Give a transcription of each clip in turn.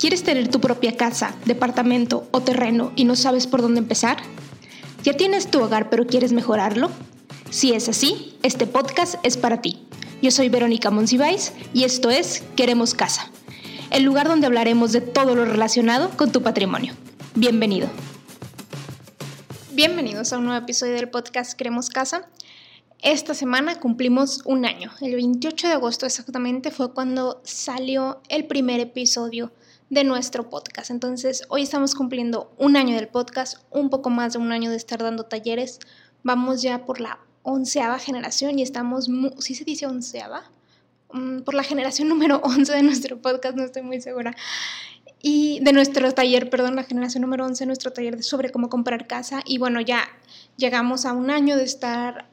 ¿Quieres tener tu propia casa, departamento o terreno y no sabes por dónde empezar? ¿Ya tienes tu hogar pero quieres mejorarlo? Si es así, este podcast es para ti. Yo soy Verónica Monsiváis y esto es Queremos Casa, el lugar donde hablaremos de todo lo relacionado con tu patrimonio. Bienvenido. Bienvenidos a un nuevo episodio del podcast Queremos Casa. Esta semana cumplimos un año. El 28 de agosto exactamente fue cuando salió el primer episodio de nuestro podcast. Entonces, hoy estamos cumpliendo un año del podcast, un poco más de un año de estar dando talleres. Vamos ya por la onceava generación y estamos, ¿sí se dice onceava? Mm, por la generación número 11 de nuestro podcast, no estoy muy segura. Y de nuestro taller, perdón, la generación número 11, nuestro taller sobre cómo comprar casa. Y bueno, ya llegamos a un año de estar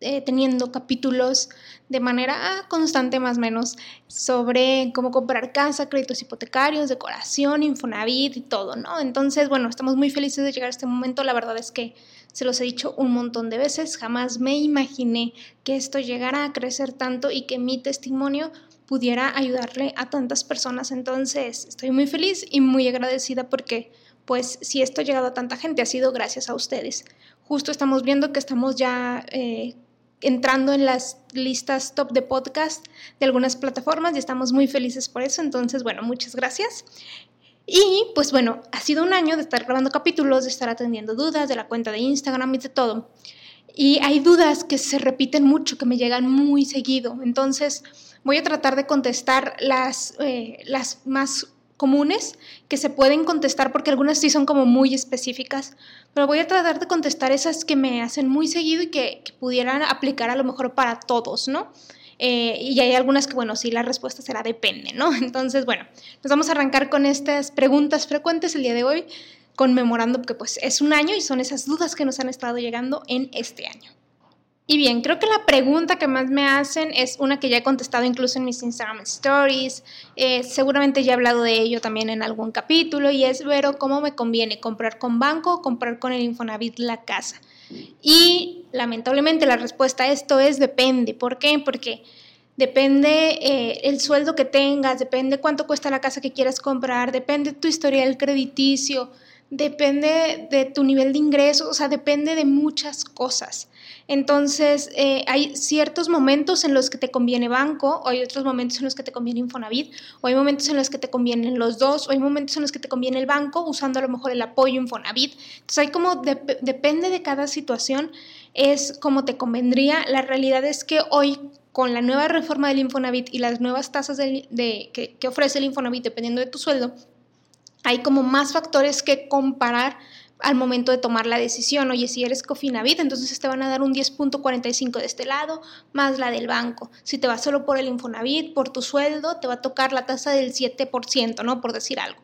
eh, teniendo capítulos de manera constante más o menos sobre cómo comprar casa, créditos hipotecarios, decoración, Infonavit y todo, ¿no? Entonces, bueno, estamos muy felices de llegar a este momento. La verdad es que se los he dicho un montón de veces, jamás me imaginé que esto llegara a crecer tanto y que mi testimonio pudiera ayudarle a tantas personas. Entonces, estoy muy feliz y muy agradecida porque, pues, si esto ha llegado a tanta gente, ha sido gracias a ustedes. Justo estamos viendo que estamos ya eh, entrando en las listas top de podcast de algunas plataformas y estamos muy felices por eso. Entonces, bueno, muchas gracias. Y pues bueno, ha sido un año de estar grabando capítulos, de estar atendiendo dudas de la cuenta de Instagram y de todo. Y hay dudas que se repiten mucho, que me llegan muy seguido. Entonces, voy a tratar de contestar las, eh, las más comunes que se pueden contestar porque algunas sí son como muy específicas, pero voy a tratar de contestar esas que me hacen muy seguido y que, pudieran aplicar a lo mejor para todos, ¿no? Eh, y hay algunas que, bueno, sí, la respuesta será depende, ¿no? Entonces, bueno, nos vamos a arrancar con estas preguntas frecuentes el día de hoy, conmemorando que pues es un año y son esas dudas que nos han estado llegando en este año. Y bien, creo que la pregunta que más me hacen es una que ya he contestado incluso en mis Instagram Stories. Eh, seguramente ya he hablado de ello también en algún capítulo y es, Vero, ¿cómo me conviene comprar con banco o comprar con el Infonavit la casa? Y lamentablemente la respuesta a esto es depende. ¿Por qué? Porque depende eh, el sueldo que tengas, depende cuánto cuesta la casa que quieras comprar, depende tu historial crediticio, depende de tu nivel de ingresos, o sea, depende de muchas cosas. Entonces, eh, hay ciertos momentos en los que te conviene banco, o hay otros momentos en los que te conviene Infonavit, o hay momentos en los que te convienen los dos, o hay momentos en los que te conviene el banco usando a lo mejor el apoyo Infonavit. Entonces, hay como, depende de cada situación, es como te convendría. La realidad es que hoy con la nueva reforma del Infonavit y las nuevas tasas de, que, que ofrece el Infonavit dependiendo de tu sueldo, hay como más factores que comparar al momento de tomar la decisión. Oye, si eres Cofinavit, entonces te van a dar un 10.45 de este lado, más la del banco. Si te vas solo por el Infonavit, por tu sueldo, te va a tocar la tasa del 7%, ¿no? Por decir algo.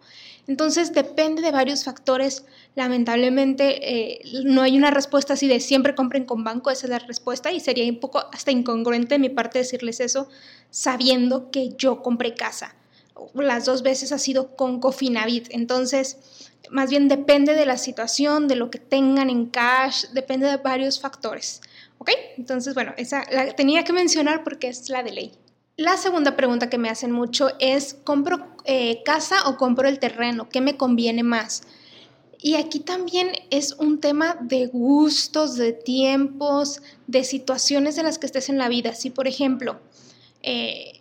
Entonces depende de varios factores. Lamentablemente eh, no hay una respuesta así de siempre compren con banco, esa es la respuesta y sería un poco hasta incongruente de mi parte decirles eso sabiendo que yo compré casa. Las dos veces ha sido con Cofinavit. Entonces, más bien depende de la situación, de lo que tengan en cash, depende de varios factores. ¿Ok? Entonces, bueno, esa la tenía que mencionar porque es la de ley. La segunda pregunta que me hacen mucho es, ¿compro eh, casa o compro el terreno? ¿Qué me conviene más? Y aquí también es un tema de gustos, de tiempos, de situaciones en las que estés en la vida. Si, por ejemplo, eh,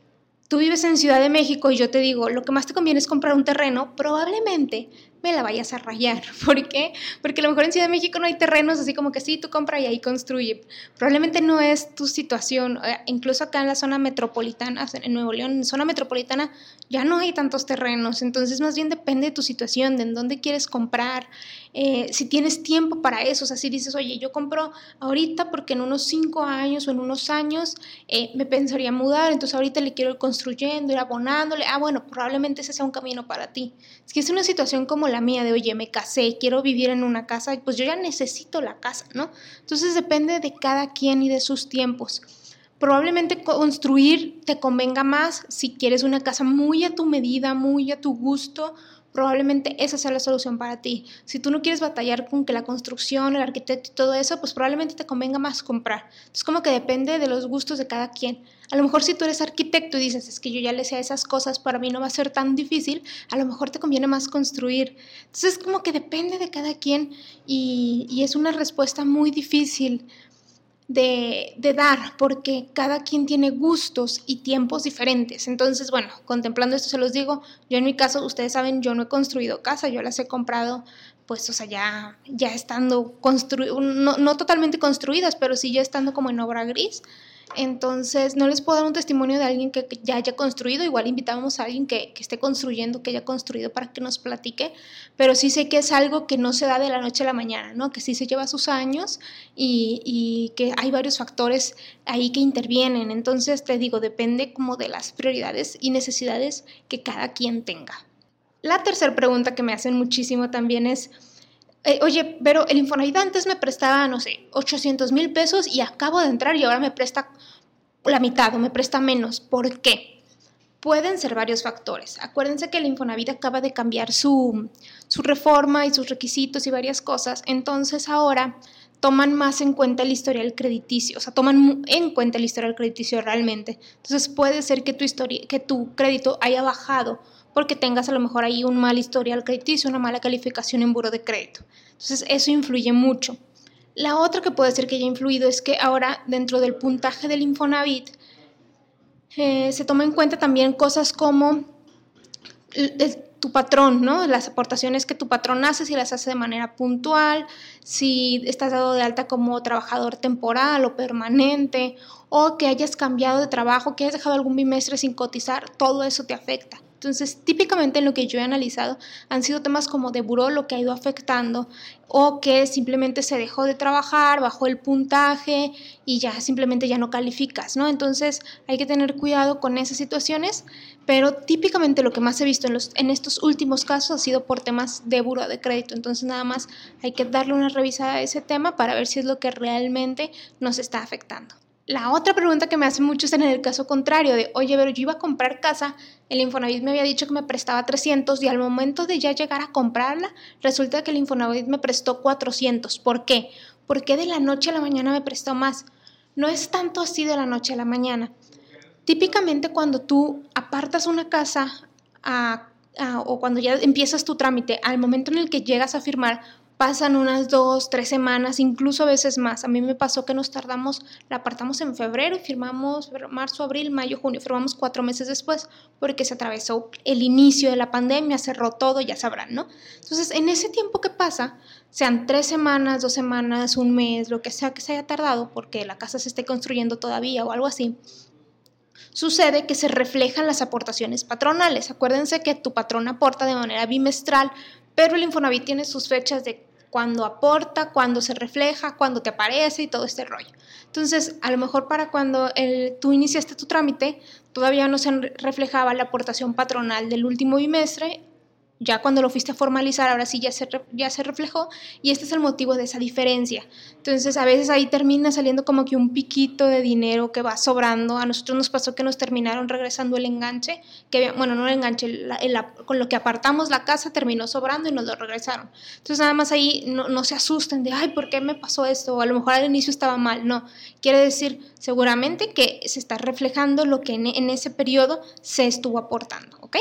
tú vives en Ciudad de México y yo te digo, lo que más te conviene es comprar un terreno, probablemente me la vayas a rayar. ¿Por qué? Porque a lo mejor en Ciudad de México no hay terrenos así como que sí, tú compra y ahí construye. Probablemente no es tu situación. Incluso acá en la zona metropolitana, en Nuevo León, en zona metropolitana, ya no hay tantos terrenos. Entonces, más bien depende de tu situación, de en dónde quieres comprar, eh, si tienes tiempo para eso. O sea, si dices, oye, yo compro ahorita porque en unos cinco años o en unos años eh, me pensaría mudar, entonces ahorita le quiero ir construyendo, ir abonándole. Ah, bueno, probablemente ese sea un camino para ti. Es que es una situación como la mía de, oye, me casé, quiero vivir en una casa, pues yo ya necesito la casa, ¿no? Entonces depende de cada quien y de sus tiempos. Probablemente construir te convenga más si quieres una casa muy a tu medida, muy a tu gusto, probablemente esa sea la solución para ti. Si tú no quieres batallar con que la construcción, el arquitecto y todo eso, pues probablemente te convenga más comprar. Es como que depende de los gustos de cada quien. A lo mejor si tú eres arquitecto y dices, es que yo ya le sé esas cosas, para mí no va a ser tan difícil, a lo mejor te conviene más construir. Entonces, como que depende de cada quien y, y es una respuesta muy difícil de, dar, porque cada quien tiene gustos y tiempos diferentes. Entonces, bueno, contemplando esto se los digo, yo en mi caso, ustedes saben, yo no he construido casa, yo las he comprado, pues, o sea, ya, ya estando construidas, no, no totalmente construidas, pero sí ya estando como en obra gris. Entonces, no les puedo dar un testimonio de alguien que ya haya construido, igual invitábamos a alguien que, esté construyendo, que haya construido para que nos platique, pero sí sé que es algo que no se da de la noche a la mañana, ¿no? Que sí se lleva sus años y, y que hay varios factores ahí que intervienen. Entonces, te digo, depende como de las prioridades y necesidades que cada quien tenga. La tercera pregunta que me hacen muchísimo también es, eh, oye, pero el Infonavit antes me prestaba, no sé, 800 mil pesos y acabo de entrar y ahora me presta la mitad o me presta menos. ¿Por qué? Pueden ser varios factores. Acuérdense que el Infonavit acaba de cambiar su, su reforma y sus requisitos y varias cosas. Entonces ahora toman más en cuenta el historial crediticio, o sea, toman en cuenta el historial crediticio realmente. Entonces puede ser que tu, historia, que tu crédito haya bajado porque tengas a lo mejor ahí un mal historial crediticio, una mala calificación en buro de crédito. Entonces eso influye mucho. La otra que puede ser que haya influido es que ahora dentro del puntaje del Infonavit eh, se toma en cuenta también cosas como tu patrón, ¿no? Las aportaciones que tu patrón hace, si las hace de manera puntual, si estás dado de alta como trabajador temporal o permanente, o que hayas cambiado de trabajo, que hayas dejado algún bimestre sin cotizar, todo eso te afecta. Entonces, típicamente en lo que yo he analizado han sido temas como de buró lo que ha ido afectando o que simplemente se dejó de trabajar, bajó el puntaje y ya simplemente ya no calificas, ¿no? Entonces, hay que tener cuidado con esas situaciones, pero típicamente lo que más he visto en, los, en estos últimos casos ha sido por temas de buró de crédito. Entonces, nada más hay que darle una revisada a ese tema para ver si es lo que realmente nos está afectando. La otra pregunta que me hace mucho es en el caso contrario de, oye, pero yo iba a comprar casa, el Infonavit me había dicho que me prestaba 300 y al momento de ya llegar a comprarla, resulta que el Infonavit me prestó 400. ¿Por qué? ¿Por qué de la noche a la mañana me prestó más? No es tanto así de la noche a la mañana. Típicamente cuando tú apartas una casa o cuando ya empiezas tu trámite, al momento en el que llegas a firmar, pasan unas dos, tres semanas, incluso a veces más. A mí me pasó que nos tardamos, la apartamos en febrero y firmamos marzo, abril, mayo, junio, firmamos cuatro meses después porque se atravesó el inicio de la pandemia, cerró todo, ya sabrán, ¿no? Entonces, en ese tiempo que pasa, sean tres semanas, dos semanas, un mes, lo que sea que se haya tardado porque la casa se esté construyendo todavía o algo así, sucede que se reflejan las aportaciones patronales. Acuérdense que tu patrón aporta de manera bimestral, pero el Infonavit tiene sus fechas de cuándo aporta, cuándo se refleja, cuándo te aparece y todo este rollo. Entonces, a lo mejor para cuando tú iniciaste tu trámite, todavía no se reflejaba la aportación patronal del último bimestre ya cuando lo fuiste a formalizar, ahora sí ya se, ya se reflejó y este es el motivo de esa diferencia. Entonces, a veces ahí termina saliendo como que un piquito de dinero que va sobrando. A nosotros nos pasó que nos terminaron regresando el enganche, que bueno, no el enganche, con lo que apartamos la casa terminó sobrando y nos lo regresaron. Entonces, nada más ahí no, no se asusten de, ay, ¿por qué me pasó esto? A lo mejor al inicio estaba mal. No, quiere decir seguramente que se está reflejando lo que en, en ese periodo se estuvo aportando, ¿ok?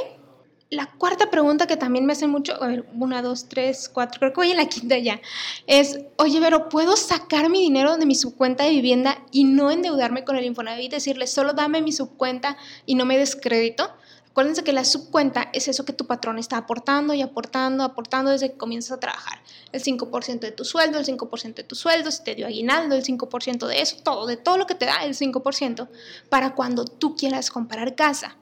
La cuarta pregunta que también me hacen mucho, a ver, una, dos, tres, cuatro, creo que voy en la quinta ya, es, oye, pero ¿puedo sacar mi dinero de mi subcuenta de vivienda y no endeudarme con el Infonavit? Decirle, solo dame mi subcuenta y no me des crédito. Acuérdense que la subcuenta es eso que tu patrón está aportando y aportando, aportando desde que comienzas a trabajar. El 5% de tu sueldo, el 5% de tu sueldo, si te dio aguinaldo, el 5% de eso, todo, de todo lo que te da el 5% para cuando tú quieras comprar casa.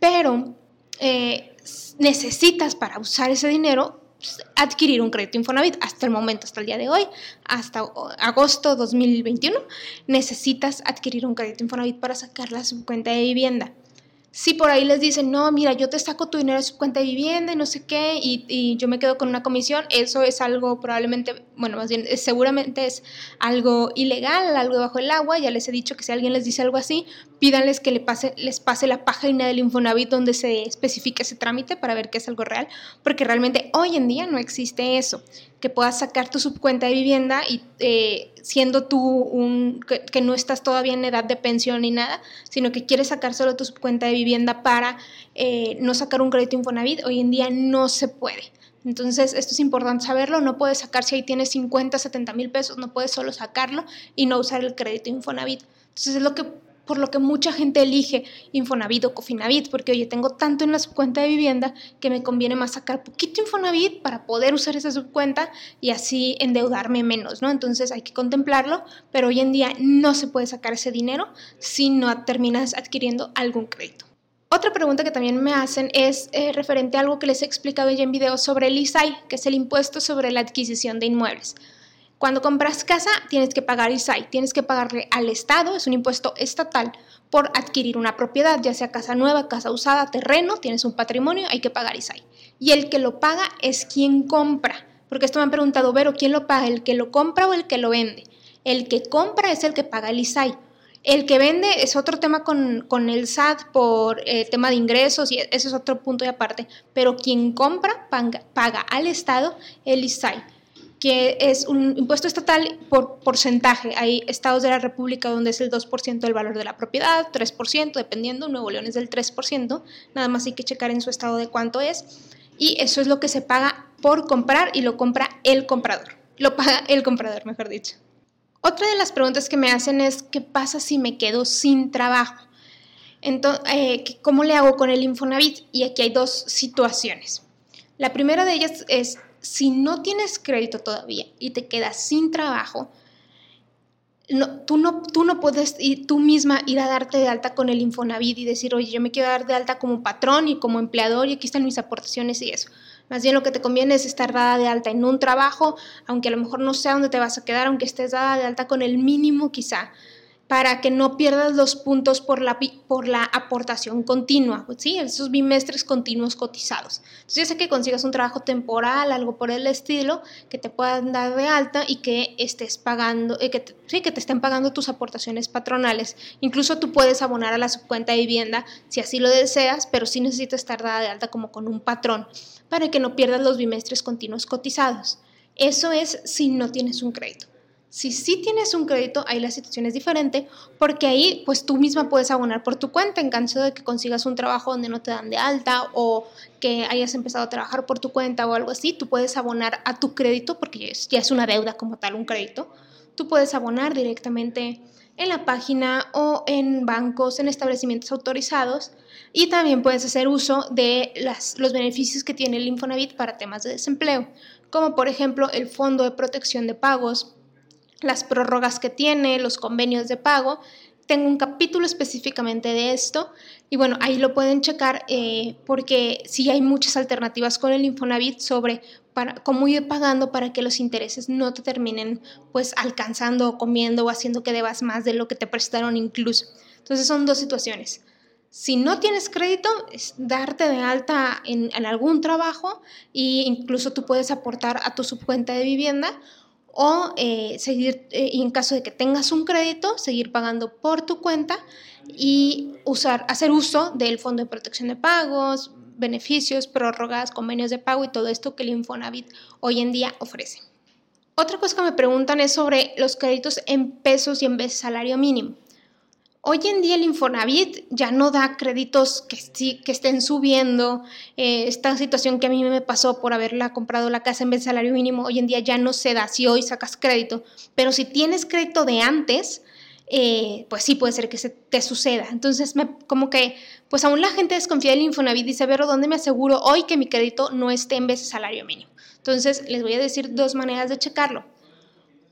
Pero eh, necesitas para usar ese dinero pues, adquirir un crédito Infonavit. Hasta el momento, hasta el día de hoy, hasta agosto 2021, necesitas adquirir un crédito Infonavit para sacar la cuenta de vivienda si por ahí les dicen, no, mira, yo te saco tu dinero de su cuenta de vivienda y no sé qué, y, yo me quedo con una comisión, eso es algo probablemente, bueno, más bien, seguramente es algo ilegal, algo bajo el agua, ya les he dicho que si alguien les dice algo así, pídanles que les pase, les pase la página del Infonavit donde se especifique ese trámite para ver que es algo real, porque realmente hoy en día no existe eso, que puedas sacar tu subcuenta de vivienda y eh, siendo tú un, que, no estás todavía en edad de pensión ni nada, sino que quieres sacar solo tu subcuenta de vivienda para eh, no sacar un crédito Infonavit, hoy en día no se puede. Entonces, esto es importante saberlo, no puedes sacar si ahí tienes 50, 70 mil pesos, no puedes solo sacarlo y no usar el crédito Infonavit. Entonces, es lo que por lo que mucha gente elige Infonavit o Cofinavit, porque oye, tengo tanto en la subcuenta de vivienda que me conviene más sacar poquito Infonavit para poder usar esa subcuenta y así endeudarme menos, ¿no? Entonces hay que contemplarlo, pero hoy en día no se puede sacar ese dinero si no terminas adquiriendo algún crédito. Otra pregunta que también me hacen es eh, referente a algo que les he explicado ya en video sobre el ISAI, que es el impuesto sobre la adquisición de inmuebles. Cuando compras casa, tienes que pagar ISAI, tienes que pagarle al Estado, es un impuesto estatal, por adquirir una propiedad, ya sea casa nueva, casa usada, terreno, tienes un patrimonio, hay que pagar ISAI. Y el que lo paga es quien compra, porque esto me han preguntado, Vero, ¿quién lo paga? ¿El que lo compra o el que lo vende? El que compra es el que paga el ISAI. El que vende es otro tema con, el SAT por eh, tema de ingresos y ese es otro punto de aparte, pero quien compra paga, paga al Estado el ISAI que es un impuesto estatal por porcentaje. Hay estados de la República donde es el 2% del valor de la propiedad, 3%, dependiendo, Nuevo León es del 3%, nada más hay que checar en su estado de cuánto es. Y eso es lo que se paga por comprar y lo compra el comprador. Lo paga el comprador, mejor dicho. Otra de las preguntas que me hacen es, ¿qué pasa si me quedo sin trabajo? Entonces, eh, ¿cómo le hago con el Infonavit? Y aquí hay dos situaciones. La primera de ellas es si no tienes crédito todavía y te quedas sin trabajo, tú, no, tú no puedes ir, tú misma ir a darte de alta con el Infonavit y decir, oye, yo me quiero dar de alta como patrón y como empleador y aquí están mis aportaciones y eso. Más bien lo que te conviene es estar dada de alta en un trabajo, aunque a lo mejor no sea dónde te vas a quedar, aunque estés dada de alta con el mínimo quizá, para que no pierdas los puntos por la, por la aportación continua, ¿sí? esos bimestres continuos cotizados. Entonces, ya sé que consigas un trabajo temporal, algo por el estilo, que te puedan dar de alta y que estés pagando, eh, sí, que te estén pagando tus aportaciones patronales. Incluso tú puedes abonar a la subcuenta de vivienda si así lo deseas, pero sí necesitas estar dada de alta como con un patrón para que no pierdas los bimestres continuos cotizados. Eso es si no tienes un crédito. Si sí tienes un crédito, ahí la situación es diferente, porque ahí pues tú misma puedes abonar por tu cuenta en caso de que consigas un trabajo donde no te dan de alta o que hayas empezado a trabajar por tu cuenta o algo así, tú puedes abonar a tu crédito, porque ya es una deuda como tal, un crédito. Tú puedes abonar directamente en la página o en bancos, en establecimientos autorizados y también puedes hacer uso de los beneficios que tiene el Infonavit para temas de desempleo, como por ejemplo el Fondo de Protección de Pagos, las prórrogas que tiene, los convenios de pago. Tengo un capítulo específicamente de esto y bueno, ahí lo pueden checar eh, porque sí hay muchas alternativas con el Infonavit sobre para, cómo ir pagando para que los intereses no te terminen pues alcanzando o comiendo o haciendo que debas más de lo que te prestaron incluso. Entonces son dos situaciones. Si no tienes crédito, darte de alta en, en algún trabajo e incluso tú puedes aportar a tu subcuenta de vivienda o eh, seguir, eh, en caso de que tengas un crédito, seguir pagando por tu cuenta y usar, hacer uso del Fondo de Protección de Pagos, beneficios, prórrogas, convenios de pago y todo esto que el Infonavit hoy en día ofrece. Otra cosa que me preguntan es sobre los créditos en pesos y en vez salario mínimo. Hoy en día el Infonavit ya no da créditos que, estén subiendo. Eh, esta situación que a mí me pasó por haberla comprado la casa en vez de salario mínimo, hoy en día ya no se da si hoy sacas crédito. Pero si tienes crédito de antes, eh, pues sí puede ser que se te suceda. Entonces, como que, pues aún la gente desconfía del Infonavit y dice, pero ¿dónde me aseguro hoy que mi crédito no esté en vez de salario mínimo? Entonces, les voy a decir dos maneras de checarlo.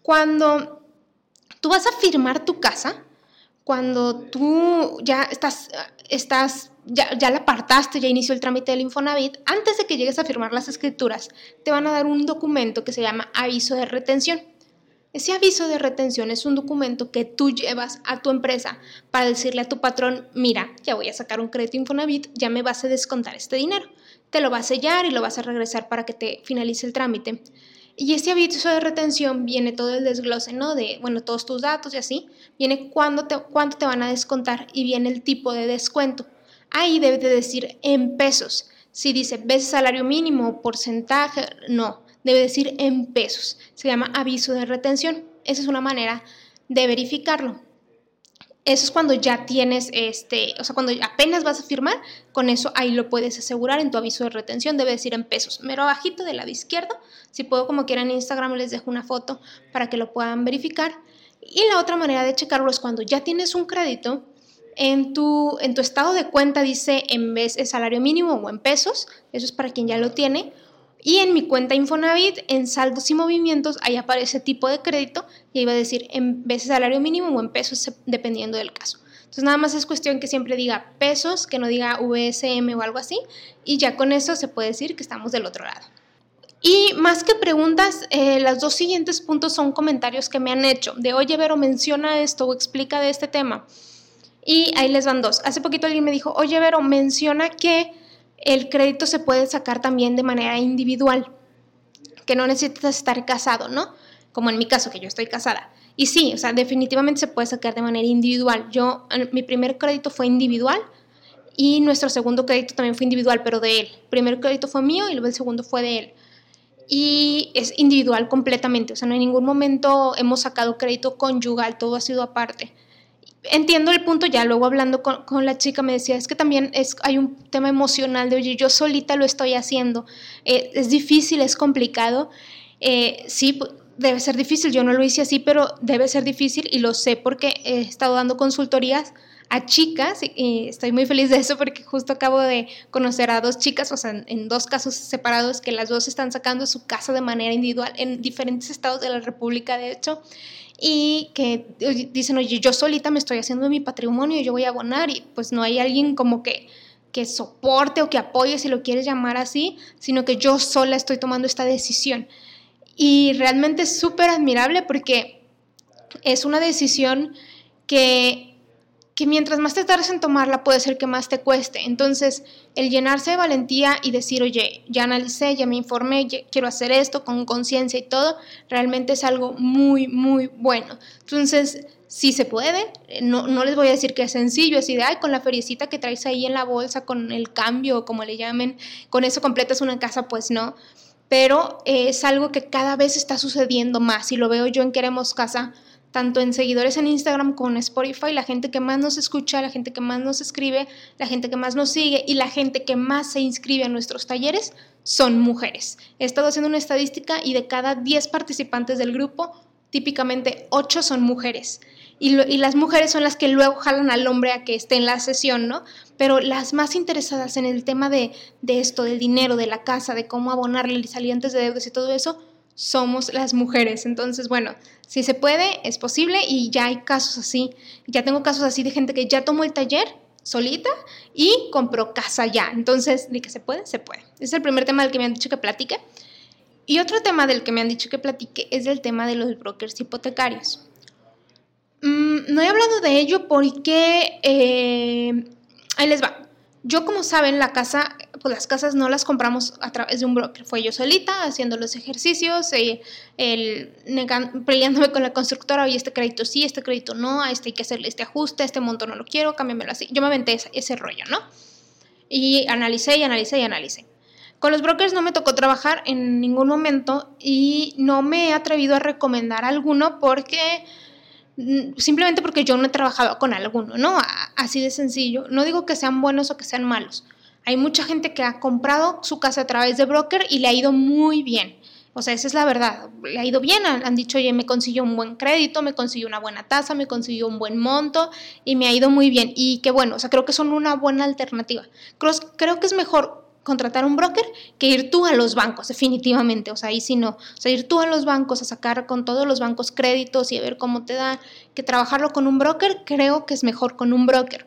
Cuando tú vas a firmar tu casa, cuando tú ya estás, estás ya, ya, la apartaste, ya inició el trámite del Infonavit, antes de que llegues a firmar las escrituras, te van a dar un documento que se llama aviso de retención. Ese aviso de retención es un documento que tú llevas a tu empresa para decirle a tu patrón, mira, ya voy a sacar un crédito Infonavit, ya me vas a descontar este dinero. Te lo vas a sellar y lo vas a regresar para que te finalice el trámite. Y ese aviso de retención viene todo el desglose, ¿no? De, bueno, todos tus datos y así. Viene cuánto te, cuánto te van a descontar y viene el tipo de descuento. Ahí debe de decir en pesos. Si dice veces salario mínimo, porcentaje, no. Debe decir en pesos. Se llama aviso de retención. Esa es una manera de verificarlo. Eso es cuando ya tienes, este, o sea, cuando apenas vas a firmar, con eso ahí lo puedes asegurar en tu aviso de retención, debe decir en pesos. Mero abajito del lado izquierdo, si puedo como quieran en Instagram les dejo una foto para que lo puedan verificar. Y la otra manera de checarlo es cuando ya tienes un crédito, en tu, en tu estado de cuenta dice en vez de salario mínimo o en pesos, eso es para quien ya lo tiene, y en mi cuenta Infonavit, en saldos y movimientos, ahí aparece tipo de crédito y ahí va a decir en de salario mínimo o en pesos, dependiendo del caso. Entonces nada más es cuestión que siempre diga pesos, que no diga VSM o algo así, y ya con eso se puede decir que estamos del otro lado. Y más que preguntas, eh, los dos siguientes puntos son comentarios que me han hecho, de oye Vero, menciona esto o explica de este tema. Y ahí les van dos. Hace poquito alguien me dijo, oye Vero, menciona que el crédito se puede sacar también de manera individual, que no necesitas estar casado, ¿no? Como en mi caso, que yo estoy casada. Y sí, o sea, definitivamente se puede sacar de manera individual. Yo, mi primer crédito fue individual y nuestro segundo crédito también fue individual, pero de él. El primer crédito fue mío y luego el segundo fue de él. Y es individual completamente, o sea, no en ningún momento hemos sacado crédito conyugal, todo ha sido aparte entiendo el punto ya, luego hablando con, la chica me decía, es que también es, hay un tema emocional de, oye, yo solita lo estoy haciendo, eh, es difícil, es complicado, eh, sí, debe ser difícil, yo no lo hice así, pero debe ser difícil y lo sé porque he estado dando consultorías a chicas y estoy muy feliz de eso porque justo acabo de conocer a dos chicas, o sea, en dos casos separados que las dos están sacando su casa de manera individual en diferentes estados de la República, de hecho, y que dicen, oye, yo solita me estoy haciendo mi patrimonio, y yo voy a abonar y pues no hay alguien como que que soporte o que apoye, si lo quieres llamar así, sino que yo sola estoy tomando esta decisión. Y realmente es súper admirable porque es una decisión que que mientras más te tardes en tomarla puede ser que más te cueste. Entonces, el llenarse de valentía y decir, oye, ya analicé, ya me informé, quiero hacer esto con conciencia y todo, realmente es algo muy, muy bueno. Entonces, sí se puede, no, no les voy a decir que es sencillo, así de, ay, con la feriecita que traes ahí en la bolsa, con el cambio, como le llamen, con eso completas una casa, pues no. Pero es algo que cada vez está sucediendo más y lo veo yo en Queremos Casa tanto en seguidores en Instagram como en Spotify, la gente que más nos escucha, la gente que más nos escribe, la gente que más nos sigue y la gente que más se inscribe a nuestros talleres son mujeres. He estado haciendo una estadística y de cada 10 participantes del grupo, típicamente 8 son mujeres. Y, las mujeres son las que luego jalan al hombre a que esté en la sesión, ¿no? Pero las más interesadas en el tema de, de esto, del dinero, de la casa, de cómo abonarle salientes de deudas y todo eso, somos las mujeres. Entonces, bueno, si se puede, es posible y ya hay casos así. Ya tengo casos así de gente que ya tomó el taller solita y compró casa ya. Entonces, de que se puede, se puede. es el primer tema del que me han dicho que platique. Y otro tema del que me han dicho que platique es el tema de los brokers hipotecarios. Mm, no he hablado de ello porque... Eh, ahí les va. Yo, como saben, la casa, pues las casas no las compramos a través de un broker. Fue yo solita haciendo los ejercicios, eh, el, peleándome con la constructora, oye, este crédito sí, este crédito no, a este hay que hacerle este ajuste, este monto no lo quiero, cámbiamelo así. Yo me aventé ese, ese rollo, ¿no? Y analicé y analicé y analicé. Con los brokers no me tocó trabajar en ningún momento y no me he atrevido a recomendar alguno porque simplemente porque yo no he trabajado con alguno, ¿no? Así de sencillo. No digo que sean buenos o que sean malos. Hay mucha gente que ha comprado su casa a través de broker y le ha ido muy bien. O sea, esa es la verdad. Le ha ido bien. Han dicho, oye, me consiguió un buen crédito, me consiguió una buena tasa, me consiguió un buen monto y me ha ido muy bien. Y qué bueno, o sea, creo que son una buena alternativa. Creo, creo que es mejor contratar un broker que ir tú a los bancos, definitivamente. O sea, ahí sí no. O sea, ir tú a los bancos a sacar con todos los bancos créditos y a ver cómo te da, que trabajarlo con un broker, creo que es mejor con un broker.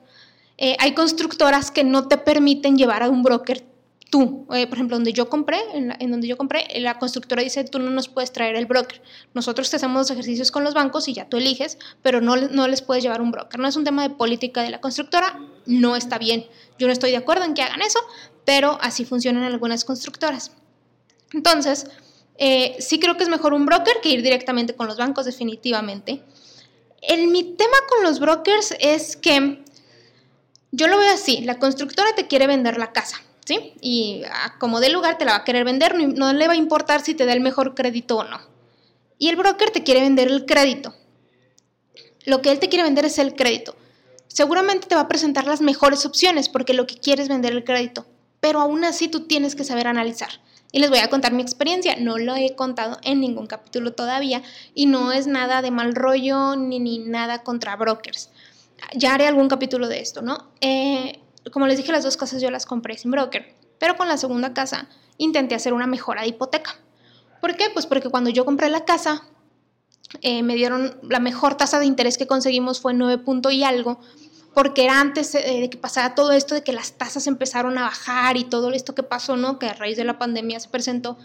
Eh, hay constructoras que no te permiten llevar a un broker tú. Eh, por ejemplo, donde yo compré, en, donde yo compré, la constructora dice, tú no nos puedes traer el broker. Nosotros te hacemos los ejercicios con los bancos y ya tú eliges, pero no, no les puedes llevar un broker. No es un tema de política de la constructora, no está bien. Yo no estoy de acuerdo en que hagan eso, pero así funcionan algunas constructoras. Entonces, Eh, sí creo que es mejor un broker que ir directamente con los bancos, definitivamente. El, mi tema con los brokers es que yo lo veo así, la constructora te quiere vender la casa, ¿sí? Y como de lugar te la va a querer vender, no le va a importar si te da el mejor crédito o no. Y el broker te quiere vender el crédito. Lo que él te quiere vender es el crédito. Seguramente te va a presentar las mejores opciones porque lo que quiere es vender el crédito, pero aún así tú tienes que saber analizar. Y les voy a contar mi experiencia, no lo he contado en ningún capítulo todavía y no es nada de mal rollo ni, ni nada contra brokers. Ya haré algún capítulo de esto, ¿no? Eh, como les dije, las dos casas yo las compré sin broker, pero con la segunda casa intenté hacer una mejora de hipoteca. ¿Por qué? Pues porque cuando yo compré la casa, eh, me dieron la mejor tasa de interés que conseguimos fue 9 punto y algo, porque era antes eh, de que pasara todo esto, de que las tasas empezaron a bajar y todo esto que pasó, ¿no? Que a raíz de la pandemia se presentó.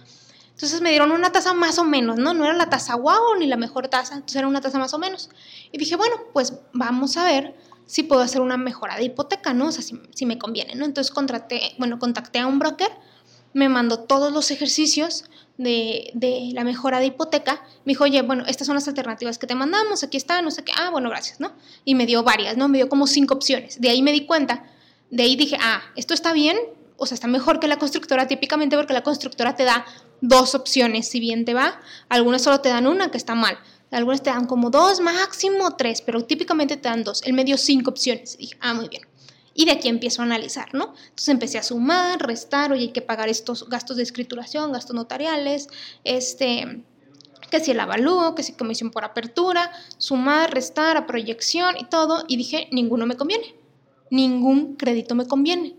Entonces me dieron una tasa más o menos, ¿no? No era la tasa guau ni la mejor tasa, entonces era una tasa más o menos. Y dije, bueno, pues vamos a ver si puedo hacer una mejora de hipoteca, ¿no? O sea, si, si me conviene, ¿no? Entonces contraté, bueno, contacté a un broker, me mandó todos los ejercicios, de, la mejora de hipoteca, me dijo, oye, bueno, estas son las alternativas que te mandamos, aquí está, no sé qué, ah, bueno, gracias, ¿no? Y me dio varias, ¿no? Me dio como cinco opciones. De ahí me di cuenta, de ahí dije, ah, esto está bien, o sea, está mejor que la constructora típicamente porque la constructora te da dos opciones, si bien te va, algunas solo te dan una, que está mal. Algunas te dan como dos, máximo tres, pero típicamente te dan dos. Él me dio cinco opciones. Y dije, ah, muy bien. Y de aquí empiezo a analizar, ¿no? Entonces empecé a sumar, restar, oye, hay que pagar estos gastos de escrituración, gastos notariales, este, que si el avalúo, que si comisión por apertura, sumar, restar, a proyección y todo. Y dije, ninguno me conviene. Ningún crédito me conviene.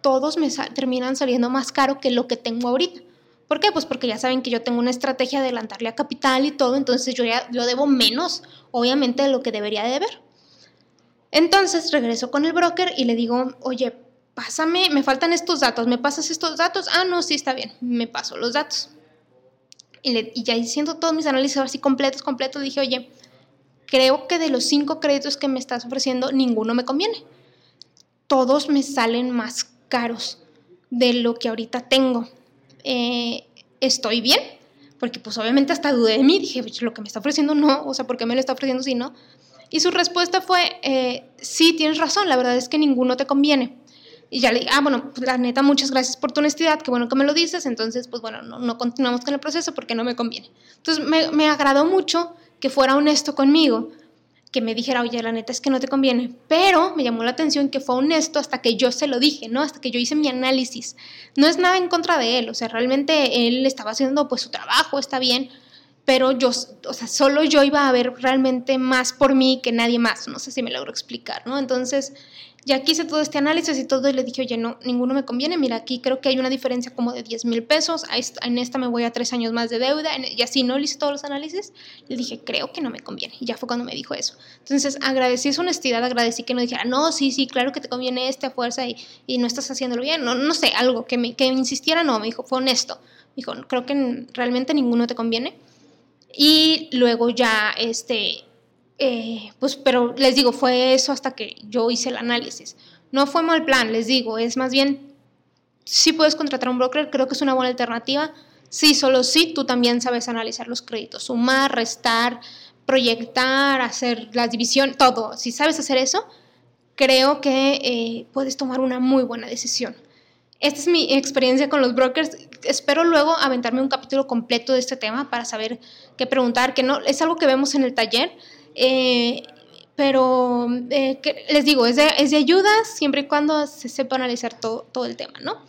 Todos me terminan saliendo más caro que lo que tengo ahorita. ¿Por qué? Pues porque ya saben que yo tengo una estrategia de adelantarle a capital y todo, entonces yo ya yo debo menos, obviamente, de lo que debería de deber. Entonces regreso con el broker y le digo, oye, pásame, me faltan estos datos, ¿me pasas estos datos? Ah, no, sí, está bien, me paso los datos. Y, ya haciendo todos mis análisis así completos, completos, dije, oye, creo que de los cinco créditos que me estás ofreciendo, ninguno me conviene. Todos me salen más caros de lo que ahorita tengo. Eh, ¿Estoy bien? Porque pues obviamente hasta dudé de mí, dije, lo que me está ofreciendo no, o sea, ¿por qué me lo está ofreciendo si no? Y su respuesta fue, eh, sí, tienes razón, la verdad es que ninguno te conviene. Y ya le dije, ah, bueno, pues la neta, muchas gracias por tu honestidad, qué bueno que me lo dices, entonces, pues bueno, no, continuamos con el proceso porque no me conviene. Entonces, me, me, agradó mucho que fuera honesto conmigo, que me dijera, oye, la neta es que no te conviene, pero me llamó la atención que fue honesto hasta que yo se lo dije, ¿no? Hasta que yo hice mi análisis. No es nada en contra de él, o sea, realmente él estaba haciendo pues su trabajo, está bien, pero yo, o sea, solo yo iba a ver realmente más por mí que nadie más, no sé si me logro explicar, ¿no? Entonces, ya hice todo este análisis y todo y le dije, oye, no, ninguno me conviene, mira, aquí creo que hay una diferencia como de 10 mil pesos, en esta me voy a tres años más de deuda, y así, ¿no? Le hice todos los análisis, le dije, creo que no me conviene, y ya fue cuando me dijo eso. Entonces, agradecí su honestidad, agradecí que no dijera, no, sí, sí, claro que te conviene este a fuerza y, y no estás haciéndolo bien, no, no sé, algo, que me, que insistiera, no, me dijo, fue honesto, me dijo, creo que realmente ninguno te conviene y luego ya, este, eh, pues, pero les digo, fue eso hasta que yo hice el análisis. No fue mal plan, les digo, es más bien, si puedes contratar a un broker, creo que es una buena alternativa. Sí, solo sí, tú también sabes analizar los créditos, sumar, restar, proyectar, hacer la división, todo. Si sabes hacer eso, creo que eh, puedes tomar una muy buena decisión. Esta es mi experiencia con los brokers. Espero luego aventarme un capítulo completo de este tema para saber qué preguntar, que no es algo que vemos en el taller. Eh, pero eh, les digo, es de, es de, ayuda siempre y cuando se sepa analizar todo, todo el tema, ¿no?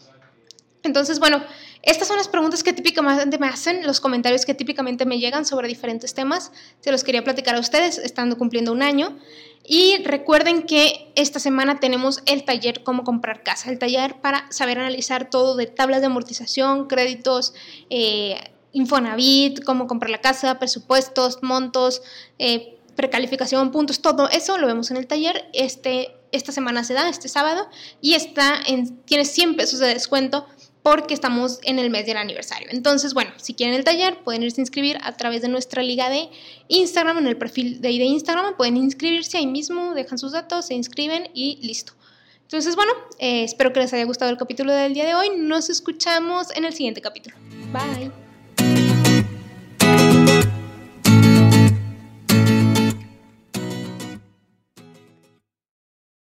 Entonces, bueno, estas son las preguntas que típicamente me hacen, los comentarios que típicamente me llegan sobre diferentes temas. Se los quería platicar a ustedes, estando cumpliendo un año. Y recuerden que esta semana tenemos el taller Cómo comprar casa, el taller para saber analizar todo de tablas de amortización, créditos, eh, Infonavit, cómo comprar la casa, presupuestos, montos, eh, precalificación, puntos, todo eso lo vemos en el taller. Este, esta semana se da, este sábado, y está en, tiene 100 pesos de descuento porque estamos en el mes del aniversario. Entonces, bueno, si quieren el taller, pueden irse a inscribir a través de nuestra liga de Instagram, en el perfil de, de Instagram, pueden inscribirse ahí mismo, dejan sus datos, se inscriben y listo. Entonces, bueno, eh, espero que les haya gustado el capítulo del día de hoy. Nos escuchamos en el siguiente capítulo. Bye.